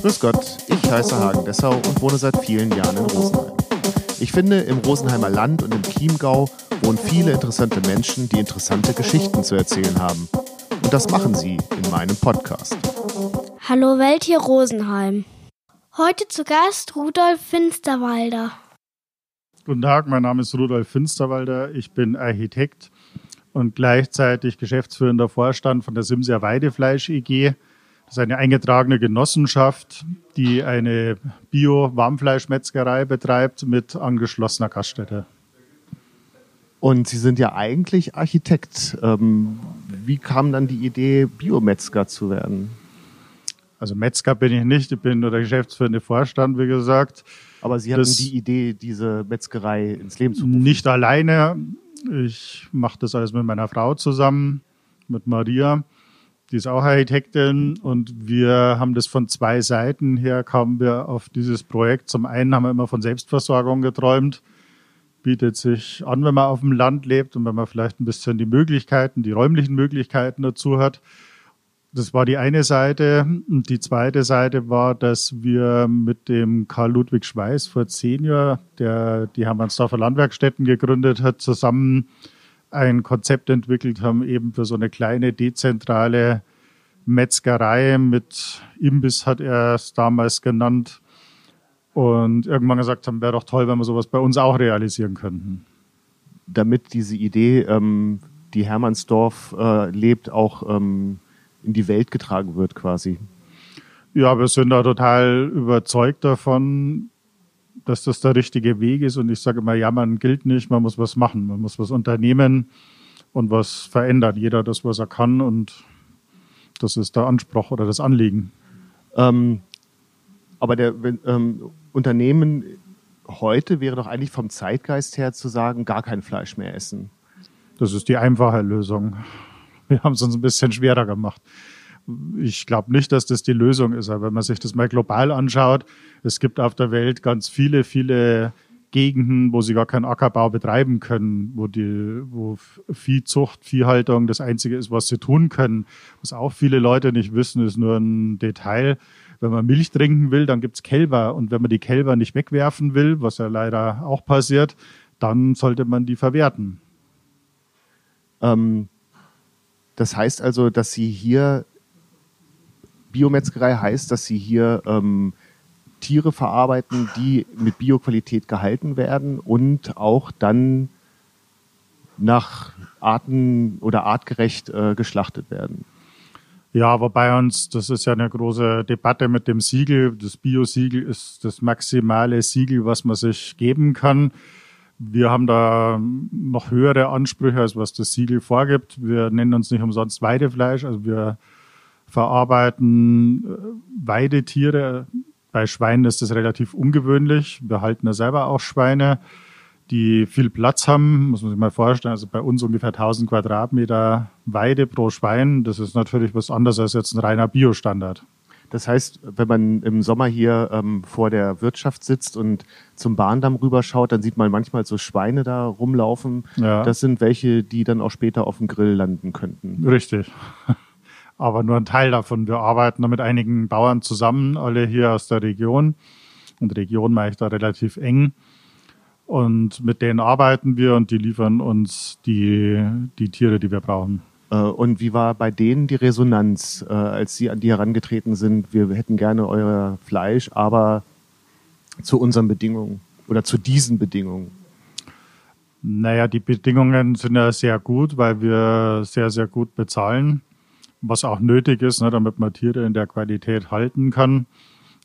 Grüß Gott, ich heiße Hagen Dessau und wohne seit vielen Jahren in Rosenheim. Ich finde, im Rosenheimer Land und im Chiemgau wohnen viele interessante Menschen, die interessante Geschichten zu erzählen haben. Und das machen sie in meinem Podcast. Hallo Welt hier Rosenheim. Heute zu Gast Rudolf Finsterwalder. Guten Tag, mein Name ist Rudolf Finsterwalder. Ich bin Architekt und gleichzeitig geschäftsführender Vorstand von der Simser Weidefleisch EG. Das ist eine eingetragene Genossenschaft, die eine Bio-Warmfleischmetzgerei betreibt mit angeschlossener Gaststätte. Und Sie sind ja eigentlich Architekt. Ähm, wie kam dann die Idee, Biometzger zu werden? Also Metzger bin ich nicht, ich bin nur der geschäftsführende Vorstand, wie gesagt. Aber Sie hatten das die Idee, diese Metzgerei ins Leben zu rufen? Nicht alleine. Ich mache das alles mit meiner Frau zusammen, mit Maria. Die ist auch Architektin und wir haben das von zwei Seiten her, kamen wir auf dieses Projekt. Zum einen haben wir immer von Selbstversorgung geträumt. Bietet sich an, wenn man auf dem Land lebt und wenn man vielleicht ein bisschen die Möglichkeiten, die räumlichen Möglichkeiten dazu hat. Das war die eine Seite. Und die zweite Seite war, dass wir mit dem Karl Ludwig Schweiß vor zehn Jahren, der die Hermannsdorfer Landwerkstätten gegründet hat, zusammen ein Konzept entwickelt haben, eben für so eine kleine dezentrale Metzgerei mit Imbiss hat er es damals genannt. Und irgendwann gesagt haben, wäre doch toll, wenn wir sowas bei uns auch realisieren könnten. Damit diese Idee, ähm, die Hermannsdorf äh, lebt, auch ähm, in die Welt getragen wird quasi. Ja, wir sind da total überzeugt davon, dass das der richtige Weg ist. Und ich sage immer, ja, man gilt nicht, man muss was machen, man muss was unternehmen und was verändern. Jeder das, was er kann und das ist der Anspruch oder das Anliegen. Ähm, aber der ähm, Unternehmen heute wäre doch eigentlich vom Zeitgeist her zu sagen, gar kein Fleisch mehr essen. Das ist die einfache Lösung. Wir haben es uns ein bisschen schwerer gemacht. Ich glaube nicht, dass das die Lösung ist, aber wenn man sich das mal global anschaut, es gibt auf der Welt ganz viele, viele Gegenden, wo sie gar keinen Ackerbau betreiben können, wo die, wo Viehzucht, Viehhaltung das einzige ist, was sie tun können. Was auch viele Leute nicht wissen, ist nur ein Detail. Wenn man Milch trinken will, dann gibt's Kälber. Und wenn man die Kälber nicht wegwerfen will, was ja leider auch passiert, dann sollte man die verwerten. Ähm, das heißt also, dass Sie hier, Biometzgerei heißt, dass Sie hier ähm, Tiere verarbeiten, die mit Bioqualität gehalten werden und auch dann nach Arten oder artgerecht äh, geschlachtet werden. Ja, wobei uns, das ist ja eine große Debatte mit dem Siegel. Das Bio-Siegel ist das maximale Siegel, was man sich geben kann. Wir haben da noch höhere Ansprüche, als was das Siegel vorgibt. Wir nennen uns nicht umsonst Weidefleisch. Also wir verarbeiten äh, Weidetiere. Bei Schweinen ist das relativ ungewöhnlich. Wir halten ja selber auch Schweine, die viel Platz haben. Muss man sich mal vorstellen. Also bei uns ungefähr 1000 Quadratmeter Weide pro Schwein. Das ist natürlich was anderes als jetzt ein reiner Biostandard. Das heißt, wenn man im Sommer hier ähm, vor der Wirtschaft sitzt und zum Bahndamm rüberschaut, dann sieht man manchmal so Schweine da rumlaufen. Ja. Das sind welche, die dann auch später auf dem Grill landen könnten. Richtig. Aber nur ein Teil davon. Wir arbeiten da mit einigen Bauern zusammen, alle hier aus der Region. Und Region mache ich da relativ eng. Und mit denen arbeiten wir und die liefern uns die, die Tiere, die wir brauchen. Äh, und wie war bei denen die Resonanz, äh, als sie an die herangetreten sind? Wir hätten gerne euer Fleisch, aber zu unseren Bedingungen oder zu diesen Bedingungen? Naja, die Bedingungen sind ja sehr gut, weil wir sehr, sehr gut bezahlen, was auch nötig ist, ne, damit man Tiere in der Qualität halten kann.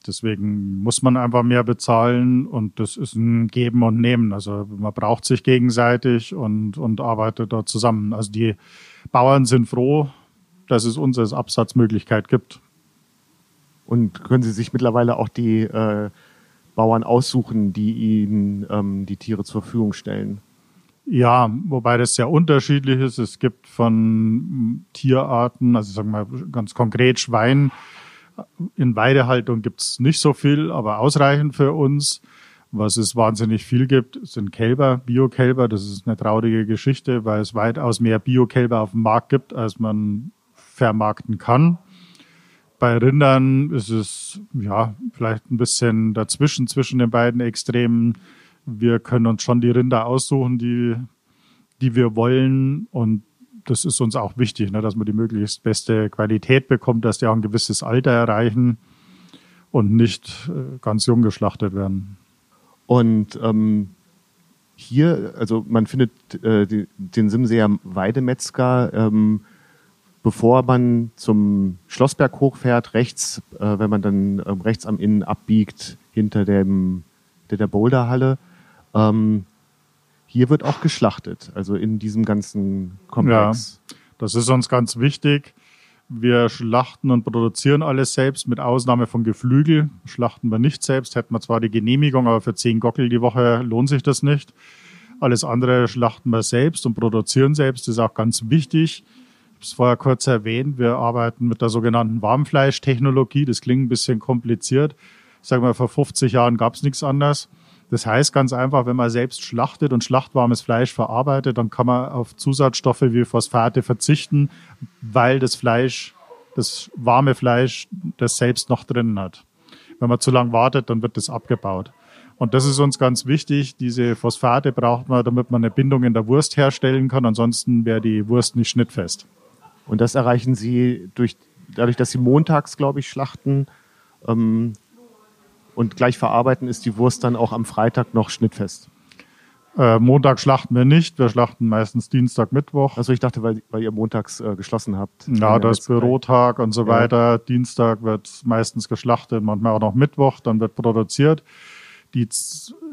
Deswegen muss man einfach mehr bezahlen und das ist ein Geben und Nehmen. Also man braucht sich gegenseitig und, und arbeitet da zusammen. Also die Bauern sind froh, dass es uns als Absatzmöglichkeit gibt. Und können Sie sich mittlerweile auch die äh, Bauern aussuchen, die Ihnen ähm, die Tiere zur Verfügung stellen? Ja, wobei das sehr unterschiedlich ist. Es gibt von Tierarten, also sagen wir ganz konkret Schwein, in Weidehaltung gibt es nicht so viel, aber ausreichend für uns. Was es wahnsinnig viel gibt, sind Kälber, Biokälber. Das ist eine traurige Geschichte, weil es weitaus mehr Biokälber auf dem Markt gibt, als man vermarkten kann. Bei Rindern ist es ja vielleicht ein bisschen dazwischen, zwischen den beiden Extremen. Wir können uns schon die Rinder aussuchen, die, die wir wollen. Und das ist uns auch wichtig, ne, dass man die möglichst beste Qualität bekommt, dass die auch ein gewisses Alter erreichen und nicht äh, ganz jung geschlachtet werden. Und ähm, hier, also man findet äh, die, den Simseer Weidemetzger, ähm, bevor man zum Schlossberg hochfährt, rechts, äh, wenn man dann ähm, rechts am Innen abbiegt, hinter dem, der, der Boulderhalle. Ähm, hier wird auch geschlachtet, also in diesem ganzen Komplex. Ja, das ist uns ganz wichtig. Wir schlachten und produzieren alles selbst, mit Ausnahme von Geflügel. Schlachten wir nicht selbst, hätten wir zwar die Genehmigung, aber für zehn Gockel die Woche lohnt sich das nicht. Alles andere schlachten wir selbst und produzieren selbst, das ist auch ganz wichtig. Ich habe es vorher kurz erwähnt, wir arbeiten mit der sogenannten Warmfleischtechnologie. Das klingt ein bisschen kompliziert. Ich sage mal, vor 50 Jahren gab es nichts anderes. Das heißt ganz einfach, wenn man selbst schlachtet und schlachtwarmes Fleisch verarbeitet, dann kann man auf Zusatzstoffe wie Phosphate verzichten, weil das Fleisch, das warme Fleisch, das selbst noch drin hat. Wenn man zu lang wartet, dann wird das abgebaut. Und das ist uns ganz wichtig. Diese Phosphate braucht man, damit man eine Bindung in der Wurst herstellen kann. Ansonsten wäre die Wurst nicht schnittfest. Und das erreichen Sie durch, dadurch, dass Sie montags, glaube ich, schlachten. Ähm, und gleich verarbeiten, ist die Wurst dann auch am Freitag noch schnittfest. Äh, Montag schlachten wir nicht, wir schlachten meistens Dienstag, Mittwoch. Also ich dachte, weil, weil ihr montags äh, geschlossen habt. Ja, das Bürotag und so ja. weiter. Dienstag wird meistens geschlachtet, manchmal auch noch Mittwoch, dann wird produziert. Die,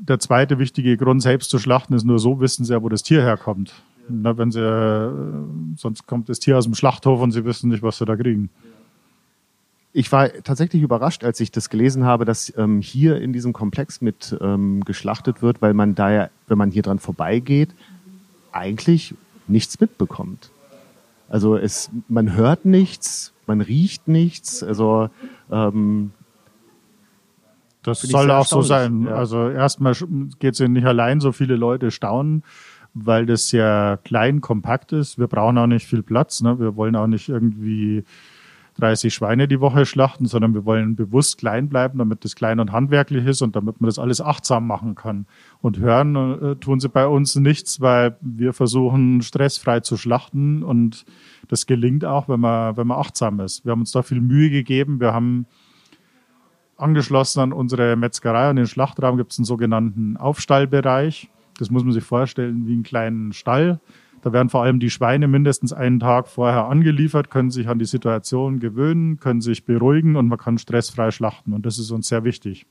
der zweite wichtige Grund, selbst zu schlachten, ist nur so, wissen sie ja, wo das Tier herkommt. Na, wenn sie, äh, sonst kommt das Tier aus dem Schlachthof und sie wissen nicht, was sie da kriegen ich war tatsächlich überrascht, als ich das gelesen habe, dass ähm, hier in diesem Komplex mit ähm, geschlachtet wird, weil man da ja, wenn man hier dran vorbeigeht, eigentlich nichts mitbekommt. Also es, man hört nichts, man riecht nichts. Also ähm, das soll auch so sein. Ja. Also erstmal geht es ja nicht allein, so viele Leute staunen, weil das sehr klein, kompakt ist. Wir brauchen auch nicht viel Platz. Ne? Wir wollen auch nicht irgendwie 30 Schweine die Woche schlachten, sondern wir wollen bewusst klein bleiben, damit das klein und handwerklich ist und damit man das alles achtsam machen kann. Und hören äh, tun sie bei uns nichts, weil wir versuchen, stressfrei zu schlachten und das gelingt auch, wenn man, wenn man achtsam ist. Wir haben uns da viel Mühe gegeben. Wir haben angeschlossen an unsere Metzgerei, an den Schlachtraum gibt es einen sogenannten Aufstallbereich. Das muss man sich vorstellen wie einen kleinen Stall da werden vor allem die Schweine mindestens einen Tag vorher angeliefert, können sich an die Situation gewöhnen, können sich beruhigen und man kann stressfrei schlachten. Und das ist uns sehr wichtig.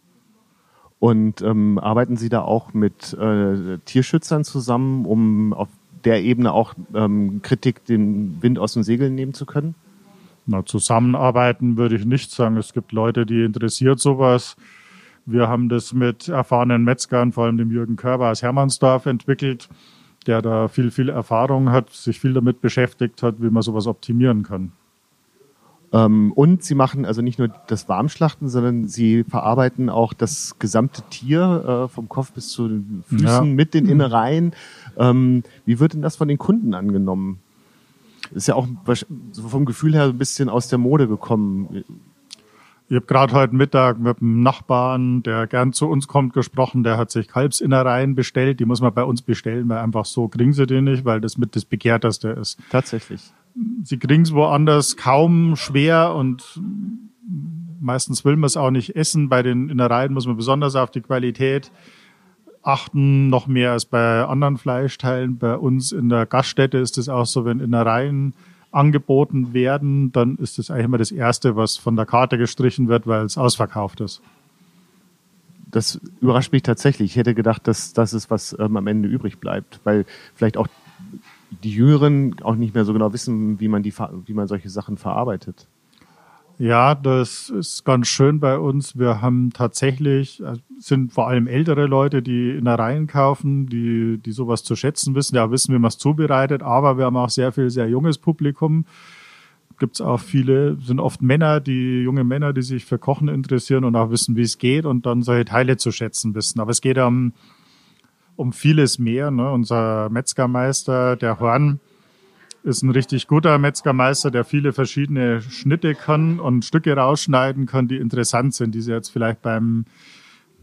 Und ähm, arbeiten Sie da auch mit äh, Tierschützern zusammen, um auf der Ebene auch ähm, Kritik den Wind aus den Segeln nehmen zu können? Na, zusammenarbeiten würde ich nicht sagen. Es gibt Leute, die interessiert sowas. Wir haben das mit erfahrenen Metzgern, vor allem dem Jürgen Körber aus Hermannsdorf entwickelt der da viel, viel Erfahrung hat, sich viel damit beschäftigt hat, wie man sowas optimieren kann. Ähm, und sie machen also nicht nur das Warmschlachten, sondern sie verarbeiten auch das gesamte Tier äh, vom Kopf bis zu den Füßen ja. mit den Innereien. Ähm, wie wird denn das von den Kunden angenommen? Ist ja auch vom Gefühl her ein bisschen aus der Mode gekommen. Ich habe gerade heute Mittag mit einem Nachbarn, der gern zu uns kommt, gesprochen. Der hat sich Kalbsinnereien bestellt. Die muss man bei uns bestellen, weil einfach so kriegen sie die nicht, weil das mit das Begehrteste ist. Tatsächlich. Sie kriegen es woanders kaum schwer und meistens will man es auch nicht essen. Bei den Innereien muss man besonders auf die Qualität achten, noch mehr als bei anderen Fleischteilen. Bei uns in der Gaststätte ist es auch so, wenn Innereien angeboten werden, dann ist das eigentlich immer das Erste, was von der Karte gestrichen wird, weil es ausverkauft ist. Das überrascht mich tatsächlich. Ich hätte gedacht, dass das ist, was ähm, am Ende übrig bleibt, weil vielleicht auch die Jüngeren auch nicht mehr so genau wissen, wie man, die, wie man solche Sachen verarbeitet. Ja, das ist ganz schön bei uns. Wir haben tatsächlich, äh, sind vor allem ältere Leute, die Innereien kaufen, die, die sowas zu schätzen wissen, ja wissen, wie man es zubereitet, aber wir haben auch sehr viel sehr junges Publikum. Gibt es auch viele, sind oft Männer, die junge Männer, die sich für Kochen interessieren und auch wissen, wie es geht und dann solche Teile zu schätzen wissen. Aber es geht um, um vieles mehr. Ne? Unser Metzgermeister, der Horn, ist ein richtig guter Metzgermeister, der viele verschiedene Schnitte kann und Stücke rausschneiden kann, die interessant sind, die sie jetzt vielleicht beim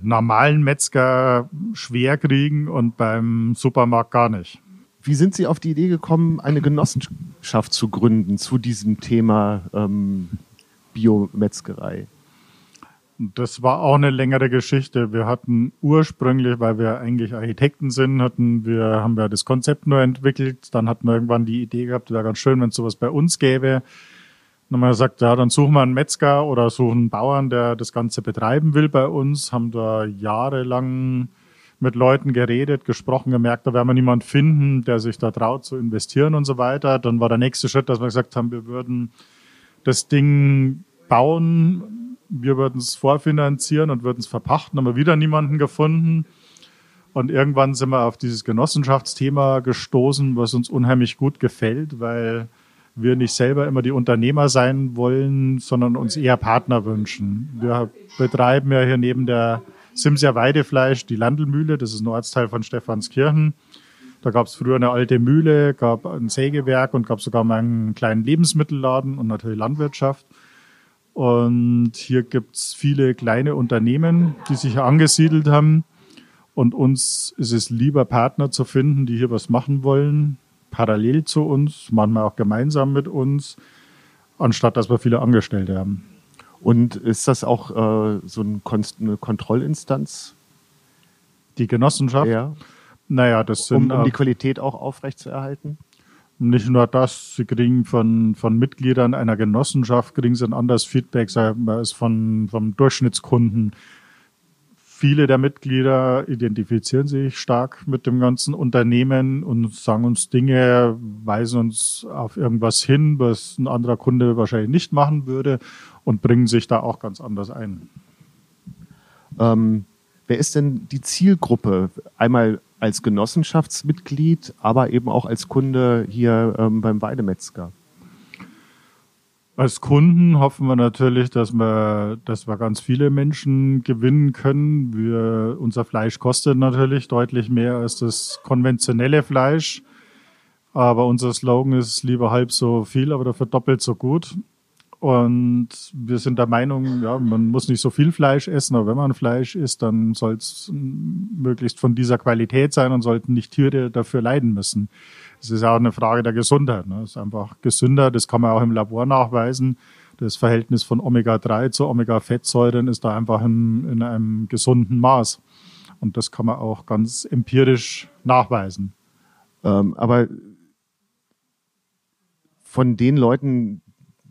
normalen Metzger schwer kriegen und beim Supermarkt gar nicht. Wie sind Sie auf die Idee gekommen, eine Genossenschaft zu gründen zu diesem Thema ähm, Biometzgerei? Das war auch eine längere Geschichte. Wir hatten ursprünglich, weil wir eigentlich Architekten sind, hatten wir, haben wir das Konzept nur entwickelt. Dann hatten wir irgendwann die Idee gehabt, wäre ganz schön, wenn es sowas bei uns gäbe. Dann haben wir gesagt, ja, dann suchen wir einen Metzger oder suchen einen Bauern, der das Ganze betreiben will bei uns. Haben da jahrelang mit Leuten geredet, gesprochen, gemerkt, da werden wir niemand finden, der sich da traut zu investieren und so weiter. Dann war der nächste Schritt, dass wir gesagt haben, wir würden das Ding bauen, wir würden es vorfinanzieren und würden es verpachten, haben wir wieder niemanden gefunden. Und irgendwann sind wir auf dieses Genossenschaftsthema gestoßen, was uns unheimlich gut gefällt, weil wir nicht selber immer die Unternehmer sein wollen, sondern uns eher Partner wünschen. Wir betreiben ja hier neben der Simsia Weidefleisch die Landelmühle, das ist ein Ortsteil von Stephanskirchen. Da gab es früher eine alte Mühle, gab ein Sägewerk und gab sogar mal einen kleinen Lebensmittelladen und natürlich Landwirtschaft. Und hier gibt's viele kleine Unternehmen, die sich angesiedelt haben. Und uns ist es lieber, Partner zu finden, die hier was machen wollen, parallel zu uns, manchmal auch gemeinsam mit uns, anstatt dass wir viele Angestellte haben. Und ist das auch äh, so ein eine Kontrollinstanz? Die Genossenschaft? Ja. Naja, das sind. Um, um die Qualität auch aufrechtzuerhalten? Nicht nur das, sie kriegen von, von Mitgliedern einer Genossenschaft, kriegen sie ein anderes Feedback, sagen wir, als von, vom Durchschnittskunden. Viele der Mitglieder identifizieren sich stark mit dem ganzen Unternehmen und sagen uns Dinge, weisen uns auf irgendwas hin, was ein anderer Kunde wahrscheinlich nicht machen würde und bringen sich da auch ganz anders ein. Ähm, wer ist denn die Zielgruppe? Einmal als Genossenschaftsmitglied, aber eben auch als Kunde hier ähm, beim Weidemetzger? Als Kunden hoffen wir natürlich, dass wir, dass wir ganz viele Menschen gewinnen können. Wir, unser Fleisch kostet natürlich deutlich mehr als das konventionelle Fleisch. Aber unser Slogan ist lieber halb so viel, aber dafür doppelt so gut. Und wir sind der Meinung, ja, man muss nicht so viel Fleisch essen, aber wenn man Fleisch isst, dann soll es möglichst von dieser Qualität sein und sollten nicht Tiere dafür leiden müssen. Es ist auch eine Frage der Gesundheit. Ne? Es ist einfach gesünder, das kann man auch im Labor nachweisen. Das Verhältnis von Omega-3 zu Omega-Fettsäuren ist da einfach in, in einem gesunden Maß. Und das kann man auch ganz empirisch nachweisen. Ähm, aber von den Leuten,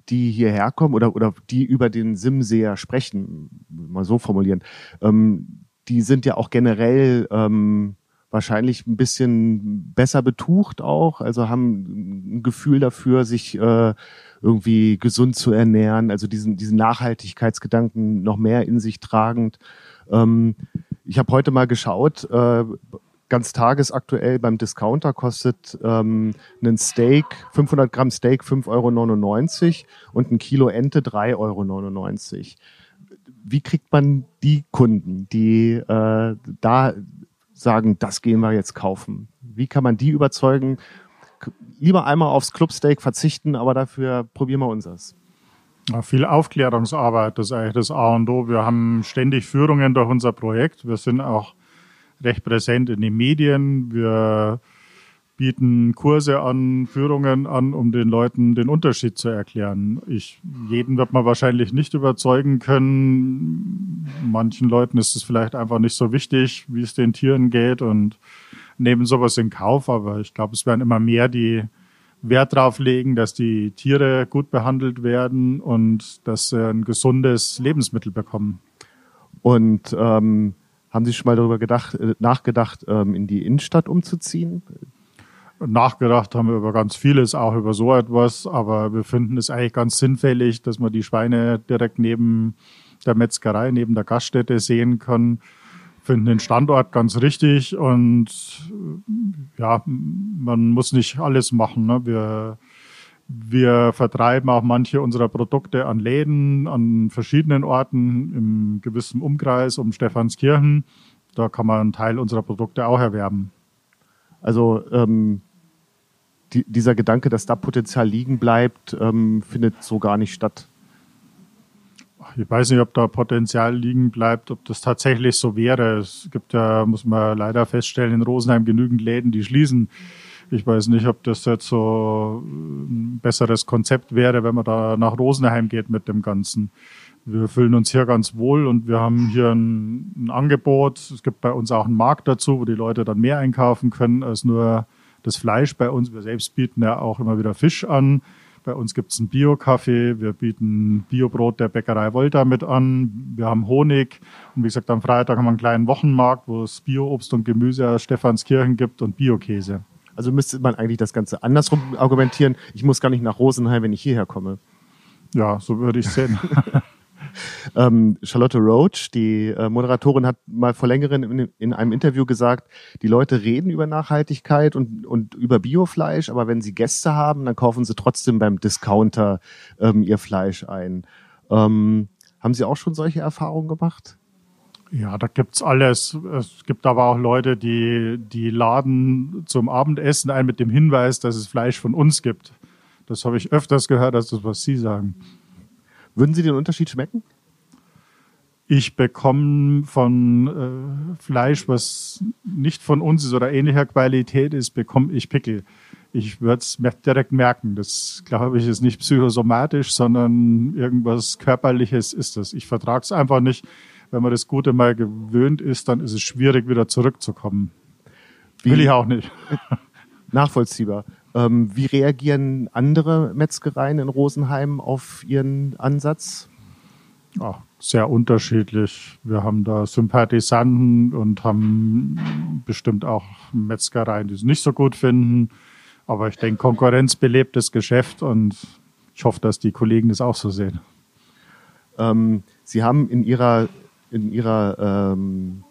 die hierher kommen oder, oder die über den Simseer sprechen, mal so formulieren, ähm, die sind ja auch generell ähm, wahrscheinlich ein bisschen besser betucht auch, also haben ein Gefühl dafür, sich äh, irgendwie gesund zu ernähren, also diesen, diesen Nachhaltigkeitsgedanken noch mehr in sich tragend. Ähm, ich habe heute mal geschaut, äh, ganz tagesaktuell beim Discounter kostet ähm, ein Steak, 500 Gramm Steak 5,99 Euro und ein Kilo Ente 3,99 Euro. Wie kriegt man die Kunden, die äh, da sagen, das gehen wir jetzt kaufen? Wie kann man die überzeugen? Lieber einmal aufs Clubsteak verzichten, aber dafür probieren wir unseres. Ja, viel Aufklärungsarbeit, ist eigentlich das A und O. Wir haben ständig Führungen durch unser Projekt. Wir sind auch recht präsent in den Medien. Wir bieten Kurse an, Führungen an, um den Leuten den Unterschied zu erklären. Ich, jeden wird man wahrscheinlich nicht überzeugen können. Manchen Leuten ist es vielleicht einfach nicht so wichtig, wie es den Tieren geht und nehmen sowas in Kauf. Aber ich glaube, es werden immer mehr, die Wert darauf legen, dass die Tiere gut behandelt werden und dass sie ein gesundes Lebensmittel bekommen. Und ähm, haben Sie schon mal darüber gedacht, äh, nachgedacht, ähm, in die Innenstadt umzuziehen? Nachgedacht haben wir über ganz vieles, auch über so etwas, aber wir finden es eigentlich ganz sinnfällig, dass man die Schweine direkt neben der Metzgerei, neben der Gaststätte sehen kann. Finden den Standort ganz richtig und ja, man muss nicht alles machen. Ne? Wir wir vertreiben auch manche unserer Produkte an Läden, an verschiedenen Orten im gewissen Umkreis um Stephanskirchen. Da kann man einen Teil unserer Produkte auch erwerben. Also ähm, die, dieser Gedanke, dass da Potenzial liegen bleibt, ähm, findet so gar nicht statt. Ich weiß nicht, ob da Potenzial liegen bleibt, ob das tatsächlich so wäre. Es gibt ja, muss man leider feststellen, in Rosenheim genügend Läden, die schließen. Ich weiß nicht, ob das jetzt so ein besseres Konzept wäre, wenn man da nach Rosenheim geht mit dem Ganzen. Wir fühlen uns hier ganz wohl und wir haben hier ein, ein Angebot. Es gibt bei uns auch einen Markt dazu, wo die Leute dann mehr einkaufen können als nur das Fleisch bei uns. Wir selbst bieten ja auch immer wieder Fisch an. Bei uns gibt es einen Bio-Kaffee, wir bieten Biobrot der Bäckerei Volta mit an, wir haben Honig und wie gesagt, am Freitag haben wir einen kleinen Wochenmarkt, wo es Bio-Obst und Gemüse aus Stephanskirchen gibt und Bio-Käse. Also müsste man eigentlich das Ganze andersrum argumentieren. Ich muss gar nicht nach Rosenheim, wenn ich hierher komme. Ja, so würde ich sehen. ähm, Charlotte Roach, die äh, Moderatorin, hat mal vor längerem in, in, einem Interview gesagt, die Leute reden über Nachhaltigkeit und, und über Biofleisch, aber wenn sie Gäste haben, dann kaufen sie trotzdem beim Discounter ähm, ihr Fleisch ein. Ähm, haben Sie auch schon solche Erfahrungen gemacht? Ja, da gibt's alles. Es gibt aber auch Leute, die, die laden zum Abendessen ein mit dem Hinweis, dass es Fleisch von uns gibt. Das habe ich öfters gehört, als das, was Sie sagen. Würden Sie den Unterschied schmecken? Ich bekomme von äh, Fleisch, was nicht von uns ist oder ähnlicher Qualität ist, bekomme ich Pickel. Ich würde es direkt merken. Das, glaube ich, ist nicht psychosomatisch, sondern irgendwas Körperliches ist das. Ich vertrage es einfach nicht. Wenn man das Gute mal gewöhnt ist, dann ist es schwierig, wieder zurückzukommen. Wie? Will ich auch nicht. Nachvollziehbar. Ähm, wie reagieren andere Metzgereien in Rosenheim auf Ihren Ansatz? Ja, sehr unterschiedlich. Wir haben da Sympathisanten und haben bestimmt auch Metzgereien, die es nicht so gut finden. Aber ich denke, Konkurrenz belebt das Geschäft und ich hoffe, dass die Kollegen das auch so sehen. Ähm, Sie haben in Ihrer, in Ihrer ähm,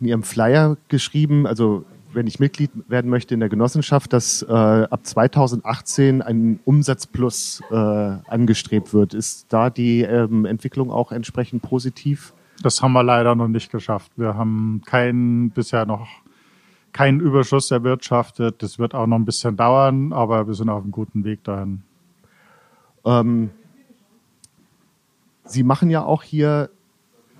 in Ihrem Flyer geschrieben, also wenn ich Mitglied werden möchte in der Genossenschaft, dass äh, ab 2018 ein Umsatzplus äh, angestrebt wird. Ist da die ähm, Entwicklung auch entsprechend positiv? Das haben wir leider noch nicht geschafft. Wir haben keinen bisher noch keinen Überschuss erwirtschaftet. Das wird auch noch ein bisschen dauern, aber wir sind auf einem guten Weg dahin. Ähm, Sie machen ja auch hier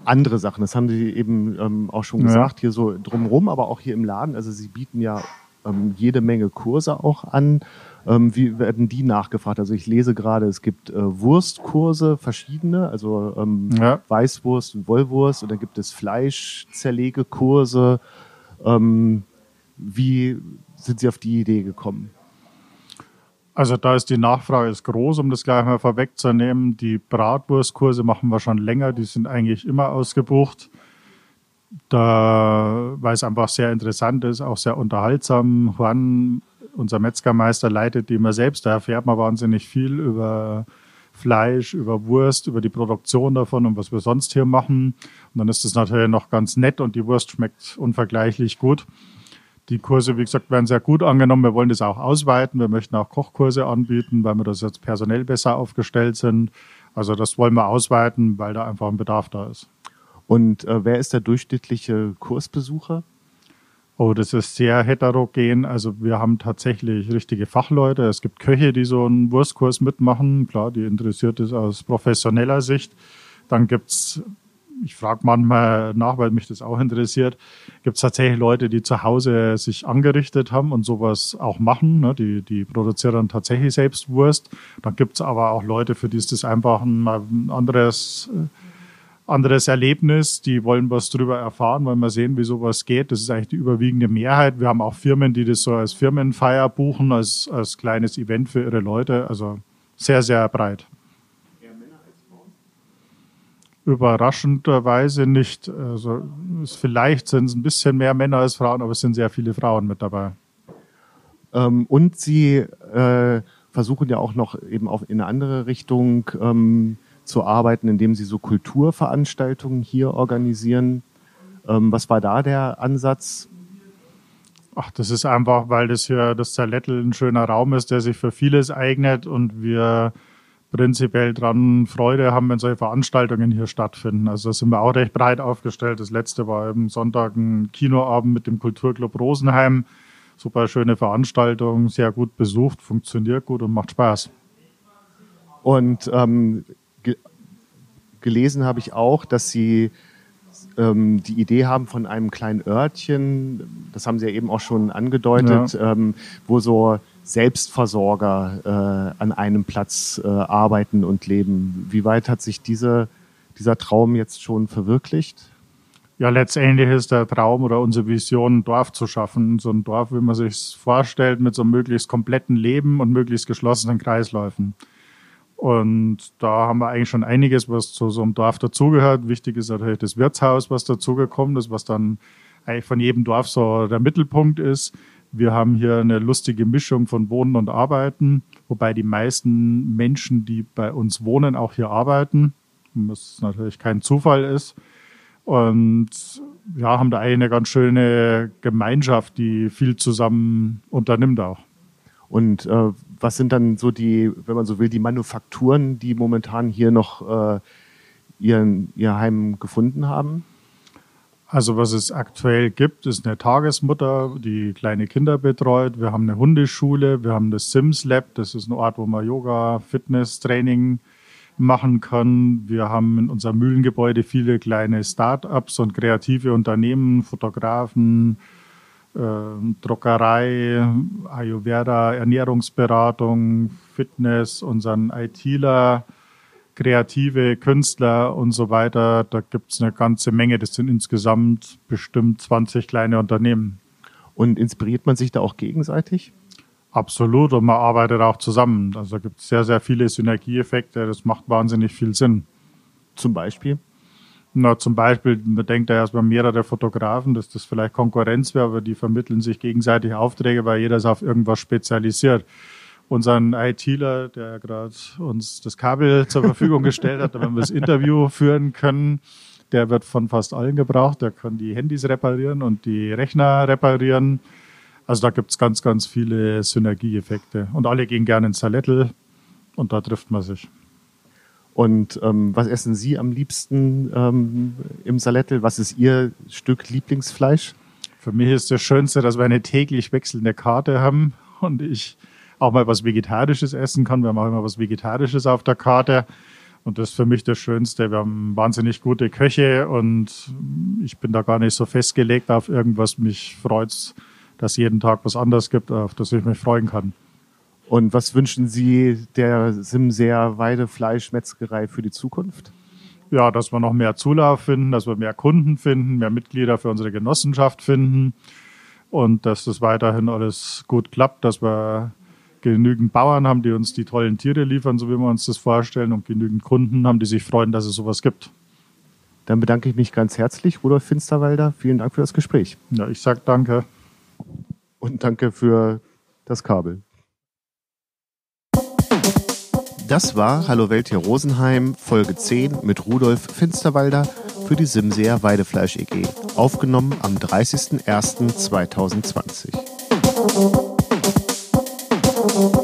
andere Sachen. Das haben Sie eben ähm, auch schon gesagt, ja. hier so drumherum, aber auch hier im Laden. Also Sie bieten ja ähm, jede Menge Kurse auch an. Ähm, wie werden die nachgefragt? Also ich lese gerade, es gibt äh, Wurstkurse, verschiedene, also ähm, ja. Weißwurst und Wollwurst und dann gibt es Fleischzerlegekurse. Ähm, wie sind Sie auf die Idee gekommen? Also da ist die Nachfrage ist groß, um das gleich mal vorwegzunehmen. Die Bratwurstkurse machen wir schon länger, die sind eigentlich immer ausgebucht. Da, weil es einfach sehr interessant ist, auch sehr unterhaltsam. Juan, unser Metzgermeister, leitet die immer selbst. Da erfährt man wahnsinnig viel über Fleisch, über Wurst, über die Produktion davon und was wir sonst hier machen. Und dann ist es natürlich noch ganz nett und die Wurst schmeckt unvergleichlich gut. Die Kurse, wie gesagt, werden sehr gut angenommen. Wir wollen das auch ausweiten. Wir möchten auch Kochkurse anbieten, weil wir das jetzt personell besser aufgestellt sind. Also das wollen wir ausweiten, weil da einfach ein Bedarf da ist. Und äh, wer ist der durchschnittliche Kursbesucher? Oh, das ist sehr heterogen. Also wir haben tatsächlich richtige Fachleute. Es gibt Köche, die so einen Wurstkurs mitmachen. Klar, die interessiert es aus professioneller Sicht. Dann gibt's ich frage manchmal nach, weil mich das auch interessiert, gibt es tatsächlich Leute, die zu Hause sich angerichtet haben und sowas auch machen. Ne? Die, die produzieren dann tatsächlich selbst Wurst. Dann gibt es aber auch Leute, für die ist das einfach ein, ein anderes, äh, anderes Erlebnis. Die wollen was drüber erfahren, wollen mal sehen, wie sowas geht. Das ist eigentlich die überwiegende Mehrheit. Wir haben auch Firmen, die das so als Firmenfeier buchen, als, als kleines Event für ihre Leute. Also sehr, sehr breit überraschenderweise nicht. Also vielleicht sind es ein bisschen mehr Männer als Frauen, aber es sind sehr viele Frauen mit dabei. Ähm, und Sie äh, versuchen ja auch noch eben auf in eine andere Richtung ähm, zu arbeiten, indem Sie so Kulturveranstaltungen hier organisieren. Ähm, was war da der Ansatz? Ach, das ist einfach, weil das hier das Zerlettel ein schöner Raum ist, der sich für vieles eignet und wir prinzipiell dran Freude haben, wenn solche Veranstaltungen hier stattfinden. Also da sind wir auch recht breit aufgestellt. Das letzte war eben Sonntag ein Kinoabend mit dem Kulturclub Rosenheim, super schöne Veranstaltung, sehr gut besucht, funktioniert gut und macht Spaß. Und ähm, ge gelesen habe ich auch, dass Sie ähm, die Idee haben von einem kleinen Örtchen, das haben Sie ja eben auch schon angedeutet, ja. ähm, wo so Selbstversorger äh, an einem Platz äh, arbeiten und leben. Wie weit hat sich diese, dieser Traum jetzt schon verwirklicht? Ja, letztendlich ist der Traum oder unsere Vision, ein Dorf zu schaffen. So ein Dorf, wie man sich vorstellt, mit so einem möglichst kompletten Leben und möglichst geschlossenen Kreisläufen. Und da haben wir eigentlich schon einiges, was zu so einem Dorf dazugehört. Wichtig ist natürlich das Wirtshaus, was dazugekommen ist, was dann eigentlich von jedem Dorf so der Mittelpunkt ist. Wir haben hier eine lustige Mischung von Wohnen und Arbeiten, wobei die meisten Menschen, die bei uns wohnen, auch hier arbeiten, was natürlich kein Zufall ist. Und ja, haben da eine ganz schöne Gemeinschaft, die viel zusammen unternimmt auch. Und äh, was sind dann so die, wenn man so will, die Manufakturen, die momentan hier noch äh, ihren, ihr Heim gefunden haben? Also was es aktuell gibt, ist eine Tagesmutter, die kleine Kinder betreut. Wir haben eine Hundeschule, wir haben das Sims Lab, das ist ein Ort, wo man Yoga, Fitness, Training machen kann. Wir haben in unserem Mühlengebäude viele kleine Start-ups und kreative Unternehmen, Fotografen, äh, Druckerei, Ayurveda, Ernährungsberatung, Fitness, unseren ITler, kreative Künstler und so weiter. Da gibt es eine ganze Menge. Das sind insgesamt bestimmt 20 kleine Unternehmen. Und inspiriert man sich da auch gegenseitig? Absolut. Und man arbeitet auch zusammen. Also da gibt es sehr, sehr viele Synergieeffekte. Das macht wahnsinnig viel Sinn. Zum Beispiel? Na, zum Beispiel, man denkt ja erstmal mehrere Fotografen, dass das vielleicht Konkurrenz wäre, aber die vermitteln sich gegenseitig Aufträge, weil jeder ist auf irgendwas spezialisiert. Unseren ITler, der gerade uns das Kabel zur Verfügung gestellt hat, damit wir das Interview führen können, der wird von fast allen gebraucht. Der kann die Handys reparieren und die Rechner reparieren. Also da gibt's ganz, ganz viele Synergieeffekte. Und alle gehen gerne ins Salettel und da trifft man sich. Und ähm, was essen Sie am liebsten ähm, im Salettel? Was ist Ihr Stück Lieblingsfleisch? Für mich ist das Schönste, dass wir eine täglich wechselnde Karte haben und ich auch mal was Vegetarisches essen kann. Wir haben auch immer was Vegetarisches auf der Karte. Und das ist für mich das Schönste. Wir haben wahnsinnig gute Köche und ich bin da gar nicht so festgelegt auf irgendwas. Mich freut's, dass jeden Tag was anderes gibt, auf das ich mich freuen kann. Und was wünschen Sie der Simseer Weidefleischmetzgerei für die Zukunft? Ja, dass wir noch mehr Zulauf finden, dass wir mehr Kunden finden, mehr Mitglieder für unsere Genossenschaft finden und dass das weiterhin alles gut klappt, dass wir genügend Bauern haben, die uns die tollen Tiere liefern, so wie wir uns das vorstellen, und genügend Kunden haben, die sich freuen, dass es sowas gibt. Dann bedanke ich mich ganz herzlich, Rudolf Finsterwalder. Vielen Dank für das Gespräch. Ja, ich sage danke. Und danke für das Kabel. Das war Hallo Welt hier Rosenheim, Folge 10 mit Rudolf Finsterwalder für die Simseer Weidefleisch EG. Aufgenommen am 30.01.2020. Thank you.